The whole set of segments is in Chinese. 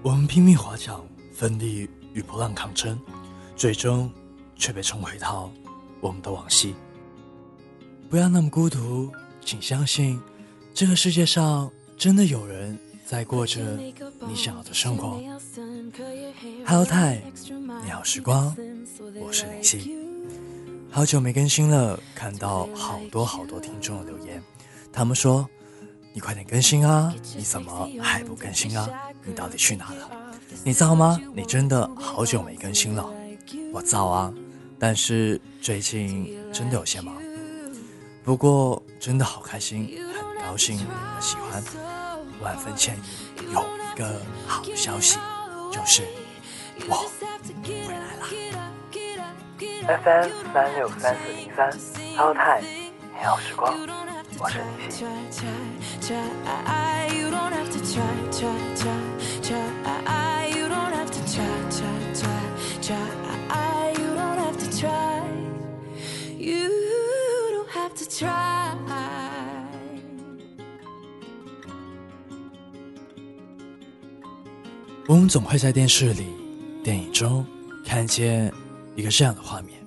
我们拼命划桨，奋力与波浪抗争，最终却被冲回到我们的往昔。不要那么孤独，请相信，这个世界上真的有人在过着你想要的生活。Hello，泰，你好时光，我是林夕。好久没更新了，看到好多好多听众的留言，他们说：“你快点更新啊！你怎么还不更新啊？你到底去哪了？你造吗？你真的好久没更新了。我造啊，但是最近真的有些忙。不过真的好开心，很高兴喜欢。万分歉意，有一个好消息，就是我回来了。” FM 三六三四零三，超太，美好时光，我。我们总会在电视里、电影中看见一个这样的画面。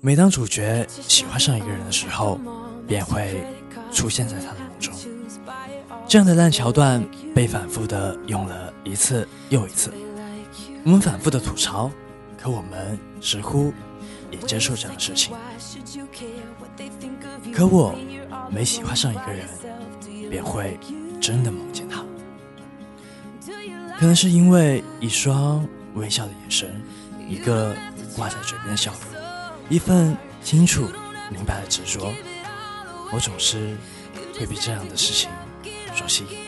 每当主角喜欢上一个人的时候，便会出现在他的梦中。这样的烂桥段被反复的用了一次又一次。我们反复的吐槽，可我们似乎也接受这样的事情。可我每喜欢上一个人，便会真的梦见他。可能是因为一双微笑的眼神，一个挂在嘴边的笑容。一份清楚明白的执着，我总是会被这样的事情所吸引。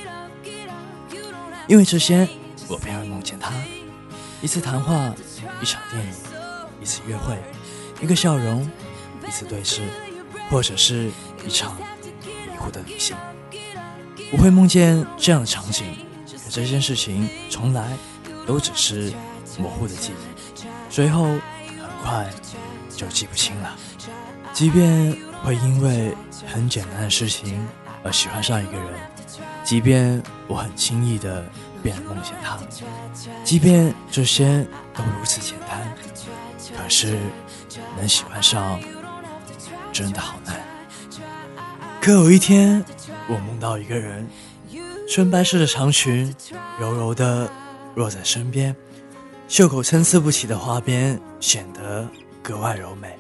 因为这些，我便会梦见他。一次谈话，一场电影，一次约会，一个笑容，一次对视，或者是一场迷糊的旅行。我会梦见这样的场景，可这件事情从来都只是模糊的记忆，随后很快。就记不清了。即便会因为很简单的事情而喜欢上一个人，即便我很轻易的便能梦见他，即便这些都如此简单，可是能喜欢上真的好难。可有一天，我梦到一个人，纯白色的长裙柔柔的落在身边，袖口参差不齐的花边显得。格外柔美，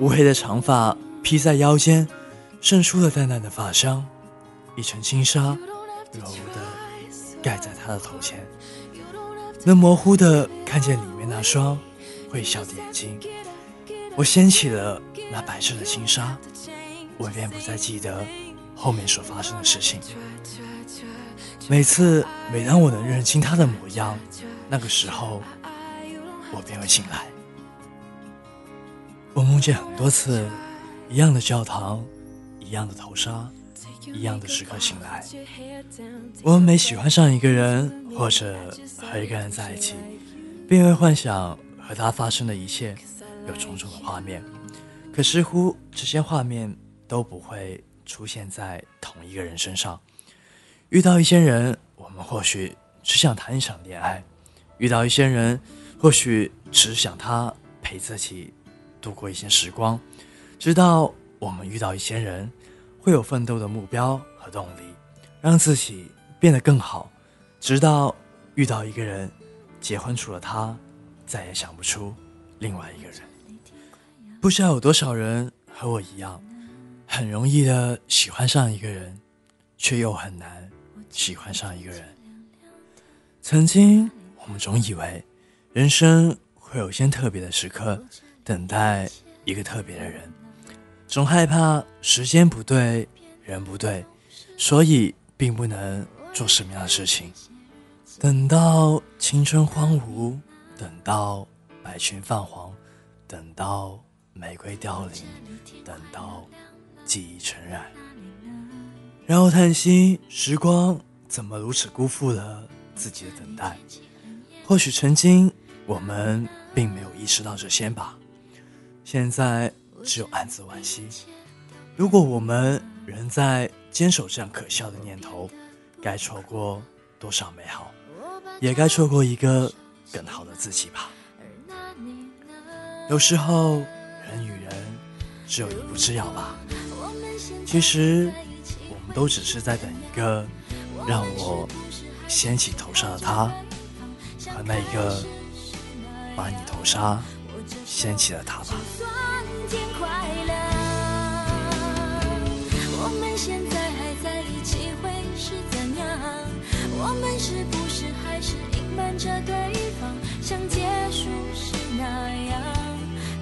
乌黑的长发披在腰间，渗出了淡淡的发香。一层轻纱柔柔的盖在他的头前，能模糊的看见里面那双会笑的眼睛。我掀起了那白色的轻纱，我便不再记得后面所发生的事情。每次每当我能认清他的模样，那个时候我便会醒来。我梦见很多次，一样的教堂，一样的头纱，一样的时刻醒来。我们每喜欢上一个人，或者和一个人在一起，便会幻想和他发生的一切，有种种的画面。可似乎这些画面都不会出现在同一个人身上。遇到一些人，我们或许只想谈一场恋爱；遇到一些人，或许只想他陪自己。度过一些时光，直到我们遇到一些人，会有奋斗的目标和动力，让自己变得更好。直到遇到一个人，结婚除了他，再也想不出另外一个人。不知道有多少人和我一样，很容易的喜欢上一个人，却又很难喜欢上一个人。曾经我们总以为，人生会有些特别的时刻。等待一个特别的人，总害怕时间不对，人不对，所以并不能做什么样的事情。等到青春荒芜，等到白裙泛黄，等到玫瑰凋零，等到记忆尘染，然后叹息：时光怎么如此辜负了自己的等待？或许曾经我们并没有意识到这些吧。现在只有暗自惋惜。如果我们仍在坚守这样可笑的念头，该错过多少美好？也该错过一个更好的自己吧。有时候，人与人只有一步之遥吧。其实，我们都只是在等一个让我掀起头纱的他，和那一个把你头纱掀起的他吧。现在还在一起会是怎样？我们是不是还是隐瞒着对方，像结束时那样？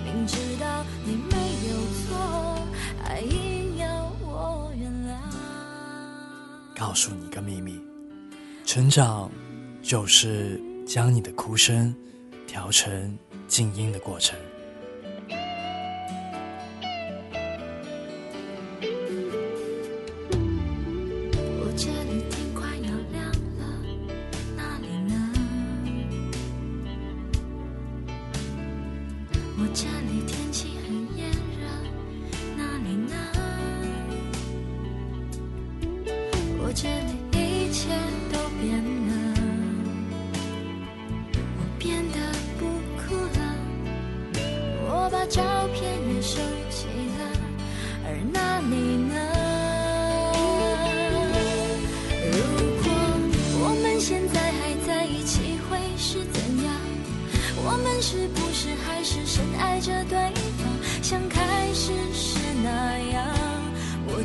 明知道你没有错，还硬要我原谅。告诉你个秘密，成长就是将你的哭声调成静音的过程。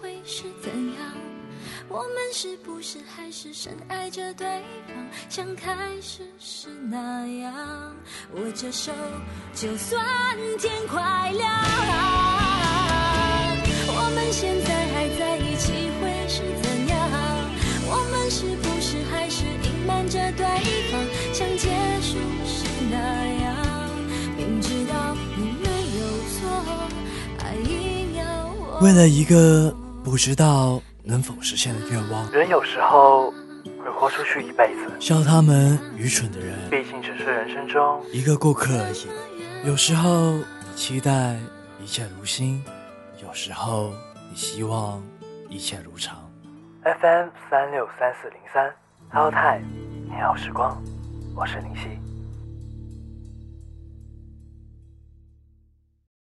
会是怎样？我们是不是还是深爱着对方，像开始时那样握着手，就算天快亮。我们现在还在一起会是怎样？我们是不是还是隐瞒着对方为了一个不知道。能否实现的愿望？人有时候会豁出去一辈子。笑他们愚蠢的人，毕竟只是人生中一个过客而已。有时候你期待一切如新，有时候你希望一切如常。FM 三六三四零三，淘汰你好时光，我是林夕。